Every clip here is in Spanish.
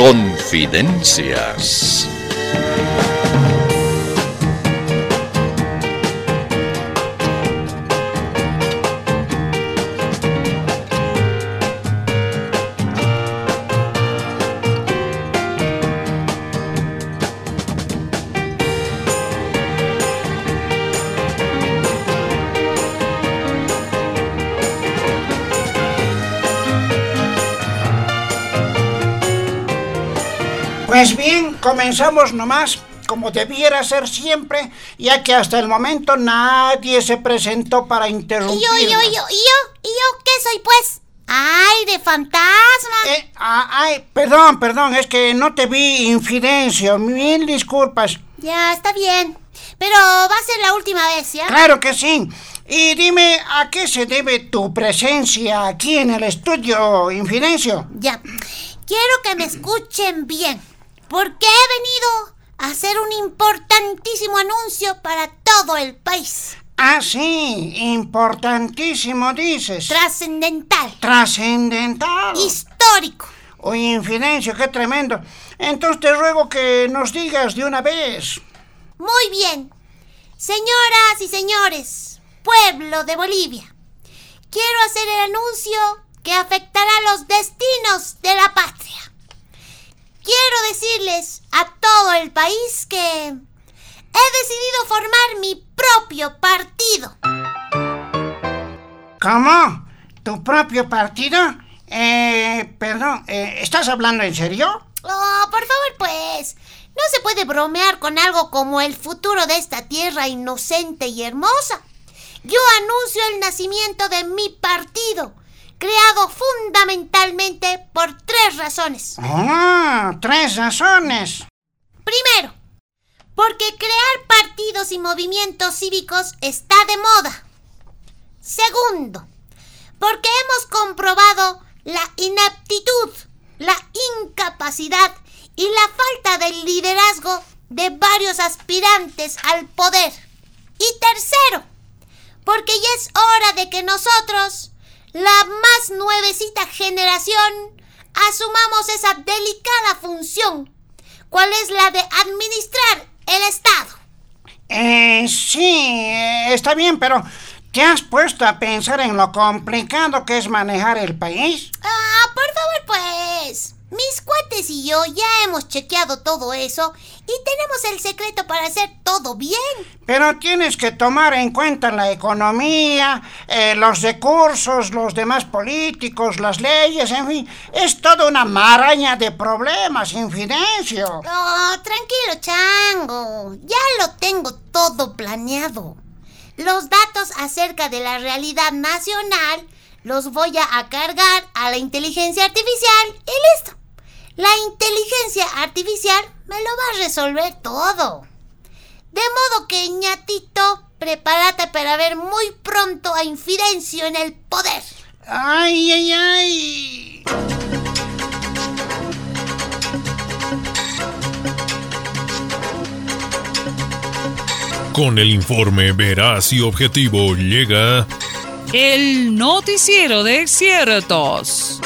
Confidencias. Comenzamos nomás, como debiera ser siempre, ya que hasta el momento nadie se presentó para interrumpir. ¿Y yo, yo, yo, yo, yo qué soy pues? ¡Ay, de fantasma! Eh, ay, perdón, perdón, es que no te vi, Infidencio, mil disculpas. Ya, está bien. Pero va a ser la última vez, ¿ya? Claro que sí. Y dime, ¿a qué se debe tu presencia aquí en el estudio, Infidencio? Ya. Quiero que me escuchen bien. Porque he venido a hacer un importantísimo anuncio para todo el país. Ah, sí, importantísimo dices. Trascendental. Trascendental. Histórico. Oye, Infidencio, qué tremendo. Entonces te ruego que nos digas de una vez. Muy bien. Señoras y señores, pueblo de Bolivia, quiero hacer el anuncio que afectará los destinos de la patria. Decirles a todo el país que he decidido formar mi propio partido. ¿Cómo? ¿Tu propio partido? Eh, perdón, eh, ¿estás hablando en serio? Oh, por favor, pues. No se puede bromear con algo como el futuro de esta tierra inocente y hermosa. Yo anuncio el nacimiento de mi partido, creado fundamentalmente por tres razones. Ah, tres razones. Primero, porque crear partidos y movimientos cívicos está de moda. Segundo, porque hemos comprobado la inaptitud, la incapacidad y la falta de liderazgo de varios aspirantes al poder. Y tercero, porque ya es hora de que nosotros, la más nuevecita generación, asumamos esa delicada función, cuál es la de administrar el Estado. Eh, sí, eh, está bien, pero ¿te has puesto a pensar en lo complicado que es manejar el país? Ah, por favor, pues. Mis cuates y yo ya hemos chequeado todo eso y tenemos el secreto para hacer todo bien. Pero tienes que tomar en cuenta la economía, eh, los recursos, los demás políticos, las leyes, en fin. Es toda una maraña de problemas, Infidencio. Oh, tranquilo, chango. Ya lo tengo todo planeado. Los datos acerca de la realidad nacional los voy a cargar a la inteligencia artificial y listo. La inteligencia artificial me lo va a resolver todo. De modo que, ñatito, prepárate para ver muy pronto a Infidencio en el poder. ¡Ay, ay, ay! Con el informe veraz y objetivo llega El noticiero de ciertos.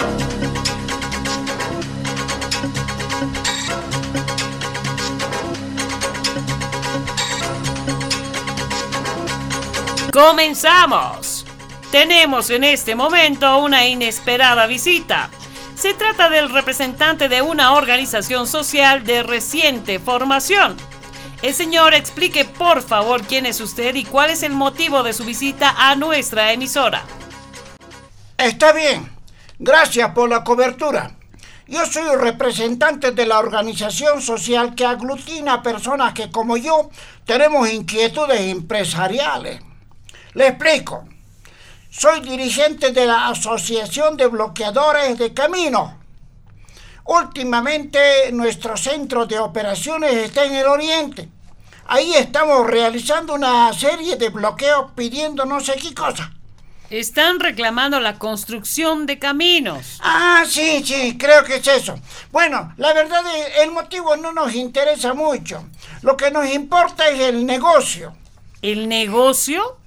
¡Comenzamos! Tenemos en este momento una inesperada visita. Se trata del representante de una organización social de reciente formación. El señor explique por favor quién es usted y cuál es el motivo de su visita a nuestra emisora. Está bien. Gracias por la cobertura. Yo soy el representante de la organización social que aglutina a personas que como yo tenemos inquietudes empresariales. Le explico. Soy dirigente de la Asociación de Bloqueadores de Camino. Últimamente nuestro centro de operaciones está en el oriente. Ahí estamos realizando una serie de bloqueos pidiendo no sé qué cosa. Están reclamando la construcción de caminos. Ah, sí, sí, creo que es eso. Bueno, la verdad es, el motivo no nos interesa mucho. Lo que nos importa es el negocio. ¿El negocio?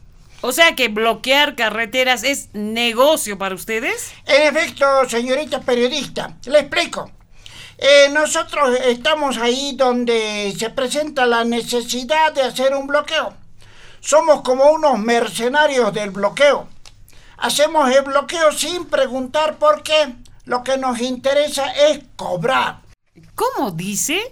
O sea que bloquear carreteras es negocio para ustedes. En efecto, señorita periodista, le explico. Eh, nosotros estamos ahí donde se presenta la necesidad de hacer un bloqueo. Somos como unos mercenarios del bloqueo. Hacemos el bloqueo sin preguntar por qué. Lo que nos interesa es cobrar. ¿Cómo dice?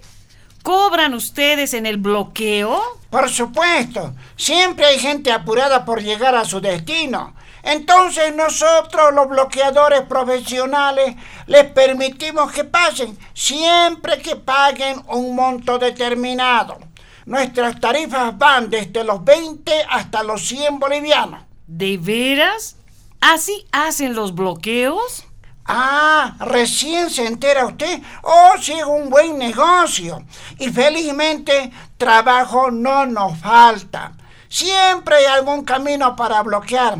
¿Cobran ustedes en el bloqueo? Por supuesto, siempre hay gente apurada por llegar a su destino. Entonces nosotros, los bloqueadores profesionales, les permitimos que pasen, siempre que paguen un monto determinado. Nuestras tarifas van desde los 20 hasta los 100 bolivianos. ¿De veras? ¿Así hacen los bloqueos? Ah, recién se entera usted. Oh, sí, un buen negocio. Y felizmente trabajo no nos falta. Siempre hay algún camino para bloquear.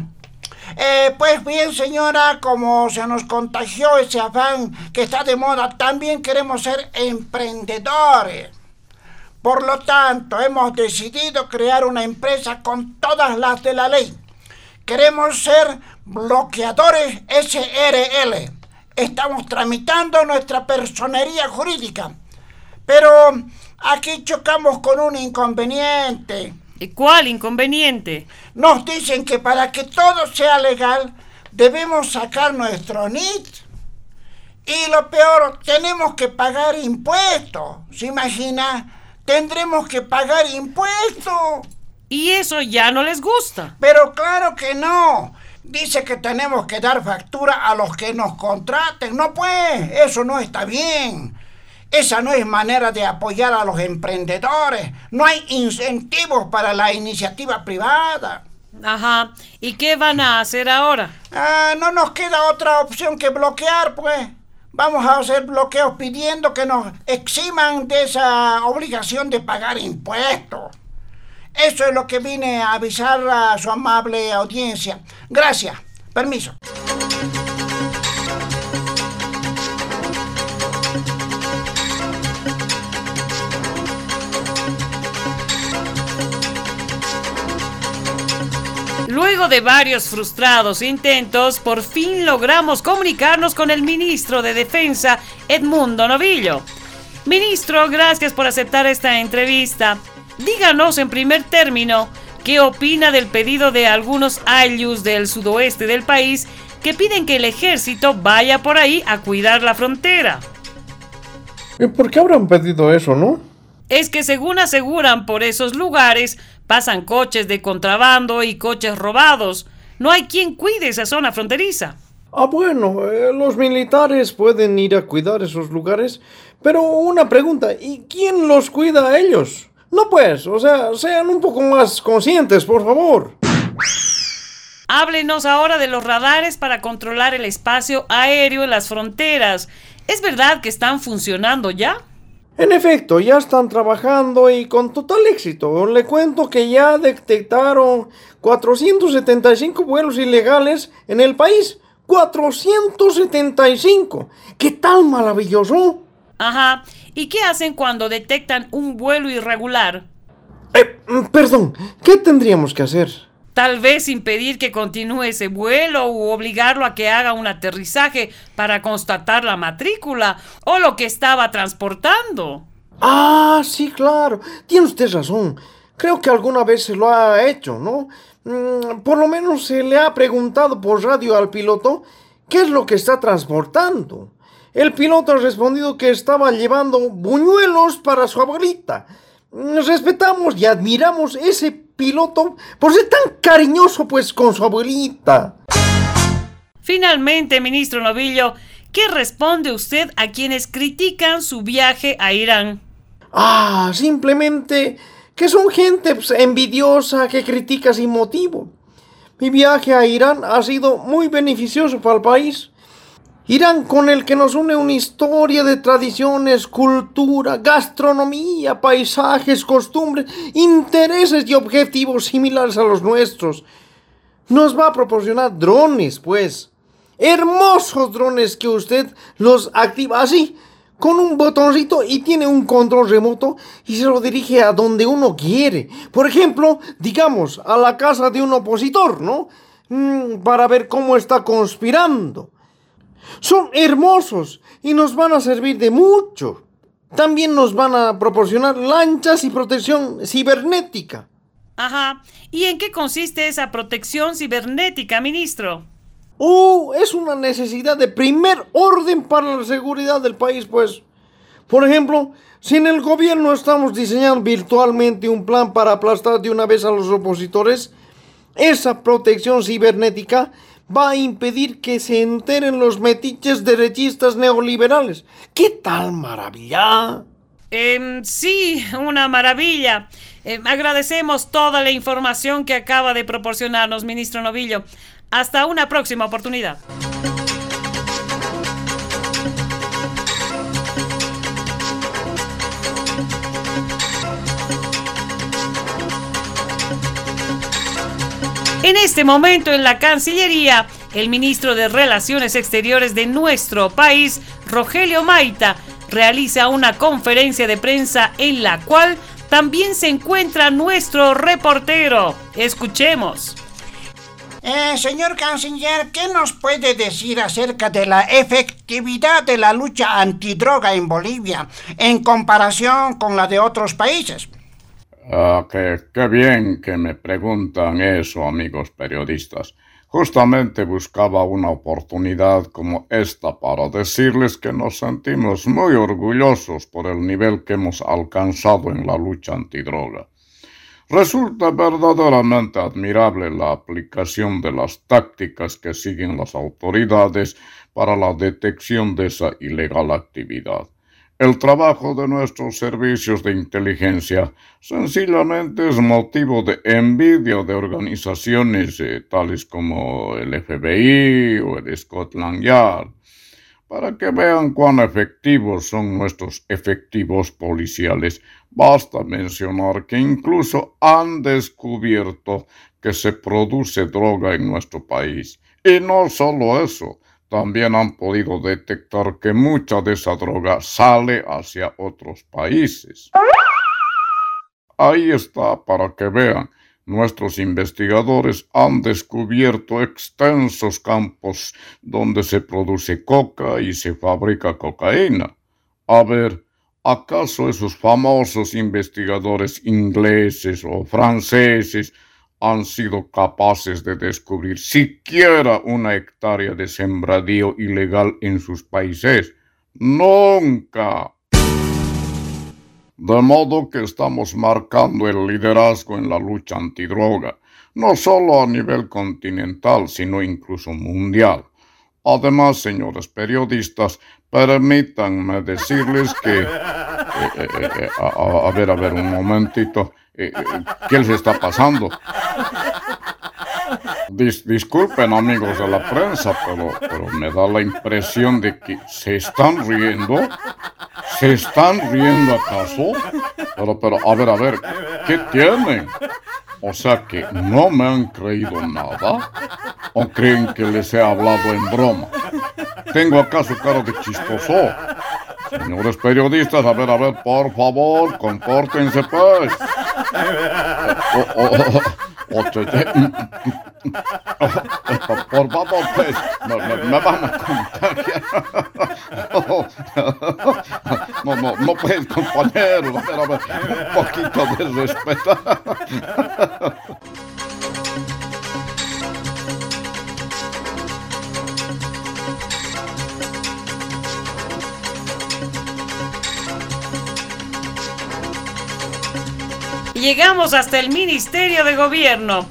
Eh, pues bien, señora, como se nos contagió ese afán que está de moda, también queremos ser emprendedores. Por lo tanto, hemos decidido crear una empresa con todas las de la ley. Queremos ser bloqueadores SRL. Estamos tramitando nuestra personería jurídica. Pero aquí chocamos con un inconveniente. ¿Y cuál inconveniente? Nos dicen que para que todo sea legal debemos sacar nuestro NIT. Y lo peor, tenemos que pagar impuestos. ¿Se imagina? Tendremos que pagar impuestos. ¿Y eso ya no les gusta? Pero claro que no. Dice que tenemos que dar factura a los que nos contraten. No pues, eso no está bien. Esa no es manera de apoyar a los emprendedores. No hay incentivos para la iniciativa privada. Ajá. ¿Y qué van a hacer ahora? Ah, no nos queda otra opción que bloquear, pues. Vamos a hacer bloqueos pidiendo que nos eximan de esa obligación de pagar impuestos. Eso es lo que vine a avisar a su amable audiencia. Gracias. Permiso. Luego de varios frustrados intentos, por fin logramos comunicarnos con el ministro de Defensa, Edmundo Novillo. Ministro, gracias por aceptar esta entrevista. Díganos en primer término qué opina del pedido de algunos ayllus del sudoeste del país que piden que el ejército vaya por ahí a cuidar la frontera. ¿Y por qué habrán pedido eso, no? Es que según aseguran por esos lugares pasan coches de contrabando y coches robados. No hay quien cuide esa zona fronteriza. Ah, bueno, eh, los militares pueden ir a cuidar esos lugares, pero una pregunta, ¿y quién los cuida a ellos? No pues, o sea, sean un poco más conscientes, por favor. Háblenos ahora de los radares para controlar el espacio aéreo en las fronteras. ¿Es verdad que están funcionando ya? En efecto, ya están trabajando y con total éxito. Le cuento que ya detectaron 475 vuelos ilegales en el país. 475. ¿Qué tal maravilloso? Ajá. ¿Y qué hacen cuando detectan un vuelo irregular? Eh, perdón, ¿qué tendríamos que hacer? Tal vez impedir que continúe ese vuelo o obligarlo a que haga un aterrizaje para constatar la matrícula o lo que estaba transportando. Ah, sí, claro. Tiene usted razón. Creo que alguna vez se lo ha hecho, ¿no? Mm, por lo menos se le ha preguntado por radio al piloto qué es lo que está transportando. El piloto ha respondido que estaba llevando buñuelos para su abuelita. Respetamos y admiramos ese piloto por ser tan cariñoso pues con su abuelita. Finalmente, ministro Novillo, ¿qué responde usted a quienes critican su viaje a Irán? Ah, simplemente que son gente pues, envidiosa que critica sin motivo. Mi viaje a Irán ha sido muy beneficioso para el país. Irán con el que nos une una historia de tradiciones, cultura, gastronomía, paisajes, costumbres, intereses y objetivos similares a los nuestros. Nos va a proporcionar drones, pues. Hermosos drones que usted los activa así, con un botoncito y tiene un control remoto y se lo dirige a donde uno quiere. Por ejemplo, digamos, a la casa de un opositor, ¿no? Mm, para ver cómo está conspirando. Son hermosos y nos van a servir de mucho. También nos van a proporcionar lanchas y protección cibernética. Ajá. ¿Y en qué consiste esa protección cibernética, ministro? Oh, es una necesidad de primer orden para la seguridad del país, pues. Por ejemplo, si en el gobierno estamos diseñando virtualmente un plan para aplastar de una vez a los opositores, esa protección cibernética va a impedir que se enteren los metiches derechistas neoliberales. ¿Qué tal maravilla? Em, sí, una maravilla. Em, agradecemos toda la información que acaba de proporcionarnos, ministro Novillo. Hasta una próxima oportunidad. En este momento en la Cancillería, el ministro de Relaciones Exteriores de nuestro país, Rogelio Maita, realiza una conferencia de prensa en la cual también se encuentra nuestro reportero. Escuchemos. Eh, señor canciller, ¿qué nos puede decir acerca de la efectividad de la lucha antidroga en Bolivia en comparación con la de otros países? Ah, qué, qué bien que me preguntan eso, amigos periodistas. Justamente buscaba una oportunidad como esta para decirles que nos sentimos muy orgullosos por el nivel que hemos alcanzado en la lucha antidroga. Resulta verdaderamente admirable la aplicación de las tácticas que siguen las autoridades para la detección de esa ilegal actividad. El trabajo de nuestros servicios de inteligencia sencillamente es motivo de envidia de organizaciones eh, tales como el FBI o el Scotland Yard, para que vean cuán efectivos son nuestros efectivos policiales. Basta mencionar que incluso han descubierto que se produce droga en nuestro país. Y no solo eso, también han podido detectar que mucha de esa droga sale hacia otros países. Ahí está para que vean. Nuestros investigadores han descubierto extensos campos donde se produce coca y se fabrica cocaína. A ver, ¿acaso esos famosos investigadores ingleses o franceses han sido capaces de descubrir siquiera una hectárea de sembradío ilegal en sus países. Nunca. De modo que estamos marcando el liderazgo en la lucha antidroga, no solo a nivel continental, sino incluso mundial. Además, señores periodistas, permítanme decirles que... Eh, eh, eh, a, a, ver, a ver, un momentito. ¿Qué les está pasando? disculpen amigos de la prensa, pero, pero me da la impresión de que se están riendo. ¿Se están riendo acaso? Pero, pero, a ver, a ver, ¿qué tienen? O sea que no me han creído nada. ¿O creen que les he hablado en broma? ¿Tengo acaso cara de chistoso? Señores periodistas, a ver, a ver, por favor, compórtense pues. por favor, pues, me, van a contagiar. No, no, no, pues, compañero, a un poquito de respeto. Llegamos hasta el Ministerio de Gobierno.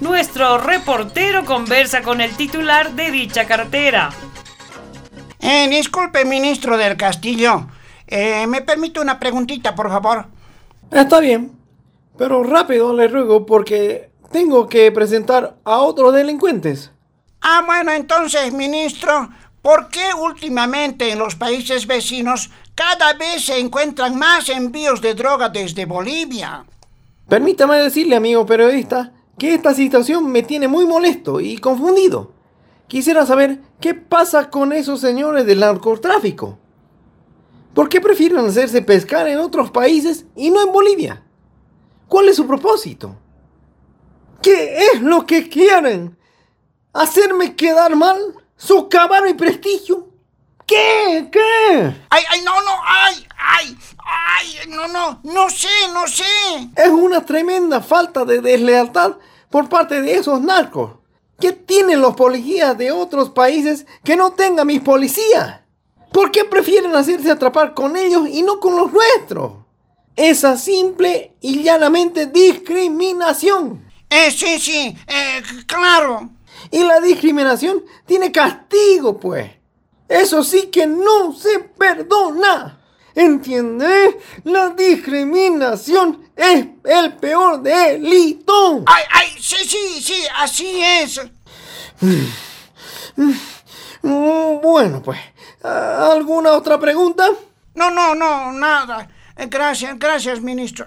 Nuestro reportero conversa con el titular de dicha cartera. Eh, disculpe, ministro del Castillo. Eh, ¿Me permite una preguntita, por favor? Está bien, pero rápido le ruego porque tengo que presentar a otros delincuentes. Ah, bueno, entonces, ministro, ¿por qué últimamente en los países vecinos cada vez se encuentran más envíos de droga desde Bolivia? Permítame decirle, amigo periodista, que esta situación me tiene muy molesto y confundido. Quisiera saber qué pasa con esos señores del narcotráfico. ¿Por qué prefieren hacerse pescar en otros países y no en Bolivia? ¿Cuál es su propósito? ¿Qué es lo que quieren? ¿Hacerme quedar mal? socava mi prestigio. ¿Qué? ¿Qué? Ay, ay, no, no, ay, ay, ay, no, no, no sé, no sé. Es una tremenda falta de deslealtad por parte de esos narcos. ¿Qué tienen los policías de otros países que no tengan mis policías? ¿Por qué prefieren hacerse atrapar con ellos y no con los nuestros? Esa simple y llanamente discriminación. Eh, sí, sí, eh, claro. Y la discriminación tiene castigo, pues. Eso sí que no se perdona. ¿Entiendes? La discriminación es el peor delito. Ay, ay, sí, sí, sí, así es. Bueno, pues, ¿alguna otra pregunta? No, no, no, nada. Gracias, gracias, ministro.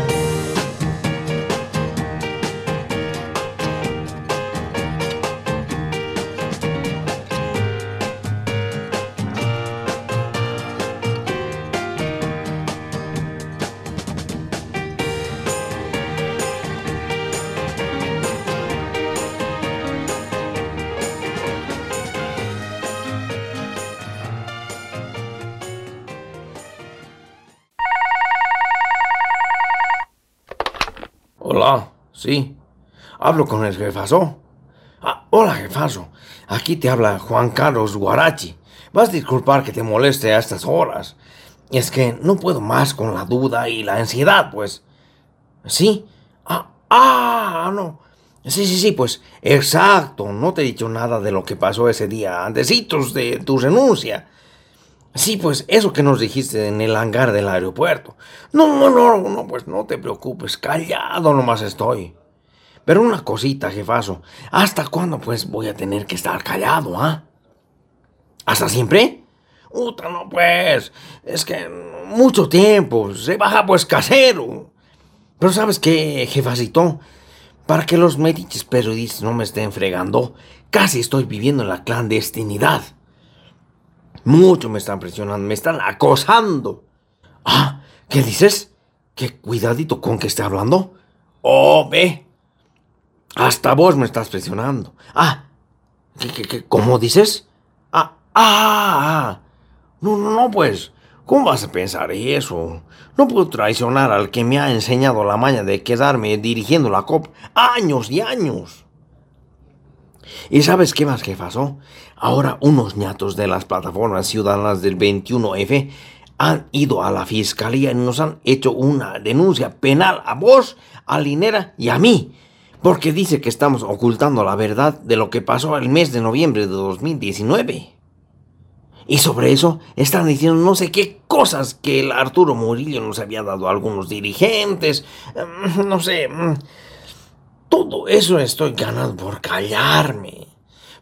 Sí. Hablo con el jefazo. Ah, hola, jefazo. Aquí te habla Juan Carlos Guarachi. Vas a disculpar que te moleste a estas horas. Es que no puedo más con la duda y la ansiedad, pues. ¿Sí? Ah, ah, no. Sí, sí, sí, pues. Exacto. No te he dicho nada de lo que pasó ese día, antecitos de tu renuncia. Sí, pues eso que nos dijiste en el hangar del aeropuerto. No, no, no, pues no te preocupes, callado nomás estoy. Pero una cosita, jefazo, ¿hasta cuándo pues voy a tener que estar callado, ah? ¿Hasta siempre? Uta, no pues, es que mucho tiempo, se baja pues casero. Pero ¿sabes qué, jefacito? Para que los mediches periodistas no me estén fregando, casi estoy viviendo en la clandestinidad. Mucho me están presionando, me están acosando. Ah, ¿qué dices? ¿Qué cuidadito con que esté hablando? Oh, ve. Hasta vos me estás presionando. Ah, ¿qué, qué, qué, cómo dices? Ah, ah, ah. No, no, no, pues. ¿Cómo vas a pensar eso? No puedo traicionar al que me ha enseñado la maña de quedarme dirigiendo la COP años y años. ¿Y sabes qué más que pasó? Ahora unos ñatos de las plataformas ciudadanas del 21F han ido a la fiscalía y nos han hecho una denuncia penal a vos, a Linera y a mí, porque dice que estamos ocultando la verdad de lo que pasó el mes de noviembre de 2019. Y sobre eso están diciendo no sé qué cosas que el Arturo Murillo nos había dado a algunos dirigentes, mm, no sé. mm. Todo eso estoy ganando por callarme.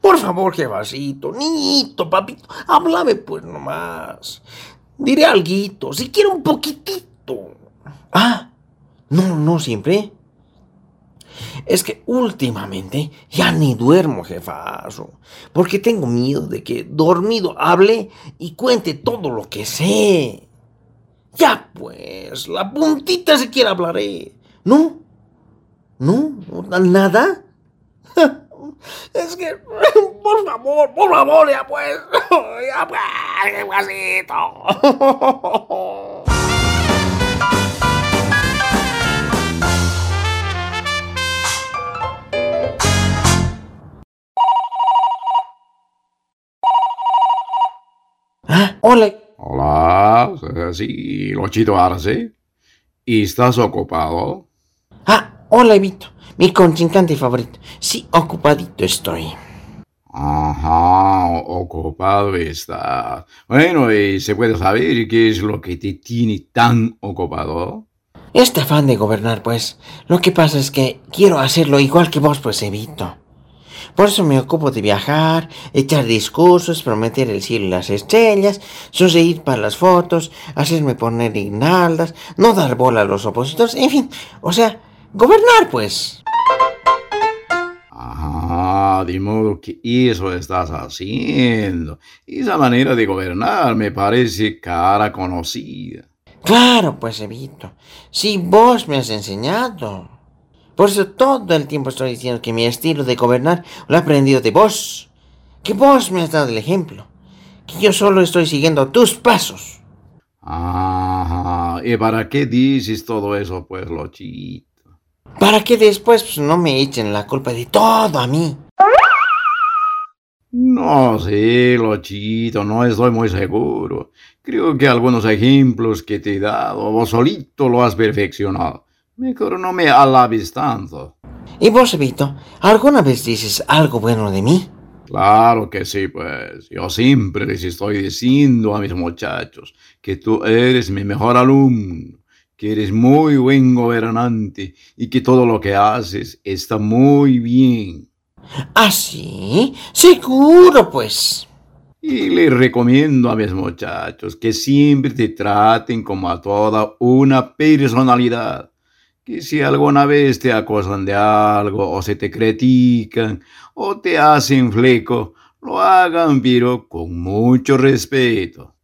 Por favor, jefacito, niñito, papito, háblame pues nomás. Diré alguito, si quiero un poquitito. Ah, no, no siempre. Es que últimamente ya ni duermo, jefazo, porque tengo miedo de que dormido hable y cuente todo lo que sé. Ya pues, la puntita siquiera hablaré. ¿No? ¿No? ¿Nada? Es que, por favor, por favor, ya pues, ya pues, jefacito. Ah, hola. Hola, sí, Lochito Arce. ¿Y estás ocupado? Ah, hola, Evito. Mi contrincante favorito. Sí, ocupadito estoy. Ajá, ocupado está. Bueno, ¿y se puede saber qué es lo que te tiene tan ocupado? Este afán de gobernar, pues. Lo que pasa es que quiero hacerlo igual que vos, pues, Evito. Por eso me ocupo de viajar, echar discursos, prometer el cielo y las estrellas, sonreír para las fotos, hacerme poner guirnaldas, no dar bola a los opositores, en fin, o sea, gobernar, pues. Ajá, de modo que eso estás haciendo. Esa manera de gobernar me parece cara conocida. Claro, pues, Evito. Si vos me has enseñado. Por eso todo el tiempo estoy diciendo que mi estilo de gobernar lo he aprendido de vos. Que vos me has dado el ejemplo. Que yo solo estoy siguiendo tus pasos. Ajá, ¿y para qué dices todo eso, pues, Lochito? Para que después pues, no me echen la culpa de todo a mí. No sé, Lochito, no estoy muy seguro. Creo que algunos ejemplos que te he dado, vos solito lo has perfeccionado. Mejor no me alabes tanto. ¿Y vos, Vito, alguna vez dices algo bueno de mí? Claro que sí, pues. Yo siempre les estoy diciendo a mis muchachos que tú eres mi mejor alumno, que eres muy buen gobernante y que todo lo que haces está muy bien. ¿Ah, sí? Seguro, pues. Y les recomiendo a mis muchachos que siempre te traten como a toda una personalidad que si alguna vez te acusan de algo o se te critican o te hacen fleco, lo hagan pero con mucho respeto.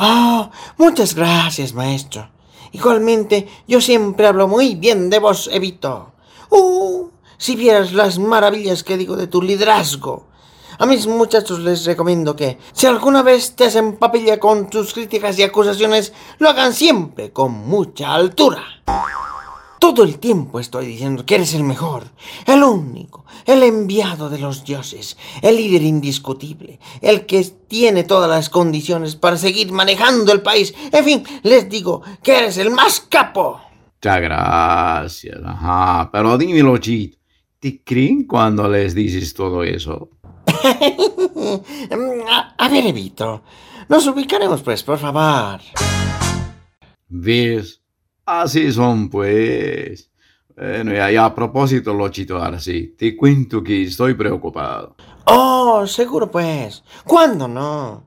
Oh, muchas gracias, maestro. Igualmente, yo siempre hablo muy bien de vos, Evito. Uh, si vieras las maravillas que digo de tu liderazgo. A mis muchachos les recomiendo que, si alguna vez te hacen papilla con tus críticas y acusaciones, lo hagan siempre con mucha altura. Todo el tiempo estoy diciendo que eres el mejor, el único, el enviado de los dioses, el líder indiscutible, el que tiene todas las condiciones para seguir manejando el país. En fin, les digo que eres el más capo. Muchas gracias, ajá, pero dímelo, Chit, ¿te creen cuando les dices todo eso? a, ver, Evito, nos ubicaremos, pues, por favor. ¿Ves? Así son, pues. Bueno, y a propósito, Lochito Arce, te cuento que estoy preocupado. Oh, seguro, pues. ¿Cuándo no?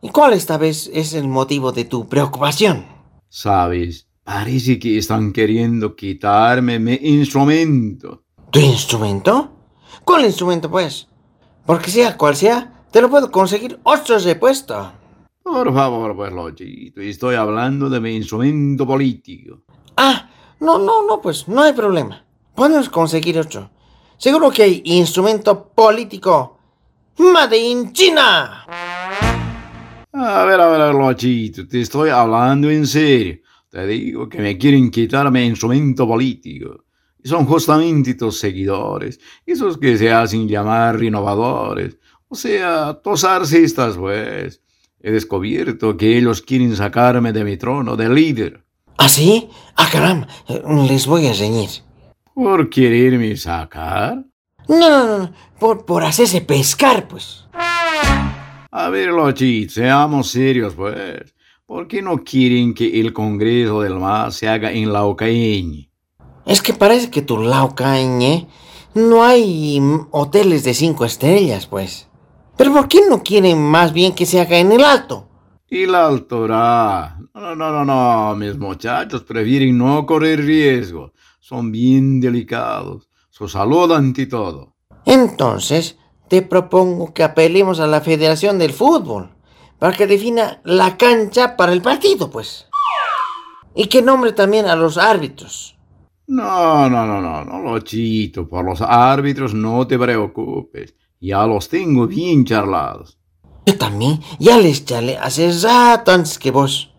¿Y cuál esta vez es el motivo de tu preocupación? Sabes, parece que están queriendo quitarme mi instrumento. ¿Tu instrumento? ¿Cuál instrumento, pues? Porque sea cual sea, te lo puedo conseguir otro repuesto. Por favor, pues, Lochito, estoy hablando de mi instrumento político. Ah, no, no, no, pues, no hay problema. Podemos conseguir otro. Seguro que hay instrumento político. Made in China. A ver, a ver, Lochito, te estoy hablando en serio. Te digo que me quieren quitar mi instrumento político son justamente tus seguidores, esos que se hacen llamar renovadores, o sea, tus arcistas, pues. He descubierto que ellos quieren sacarme de mi trono de líder. ¿Ah, sí? Ah, caramba, les voy a reñir. ¿Por quererme sacar? No, no, no, por, por hacerse pescar, pues. A ver, Lochit, seamos serios, pues. ¿Por qué no quieren que el Congreso del MAS se haga en la Ocaña? Es que parece que tu Laucañe no hay hoteles de cinco estrellas, pues. Pero ¿por qué no quieren más bien que se haga en el alto? Y la altura. No, no, no, no, mis muchachos prefieren no correr riesgo. Son bien delicados. Su salud ante todo. Entonces, te propongo que apelemos a la Federación del Fútbol para que defina la cancha para el partido, pues. Y que nombre también a los árbitros. No, no, no, no, no, Lochito, por los árbitros no te preocupes. Ya los tengo bien charlados. Yo también, ya les charlé hace rato antes que vos.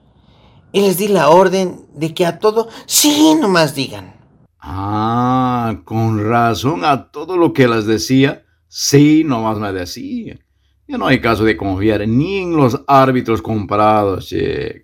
Y les di la orden de que a todo sí nomás digan. Ah, con razón a todo lo que les decía, sí nomás me decía. Ya no hay caso de confiar ni en los árbitros comprados, che,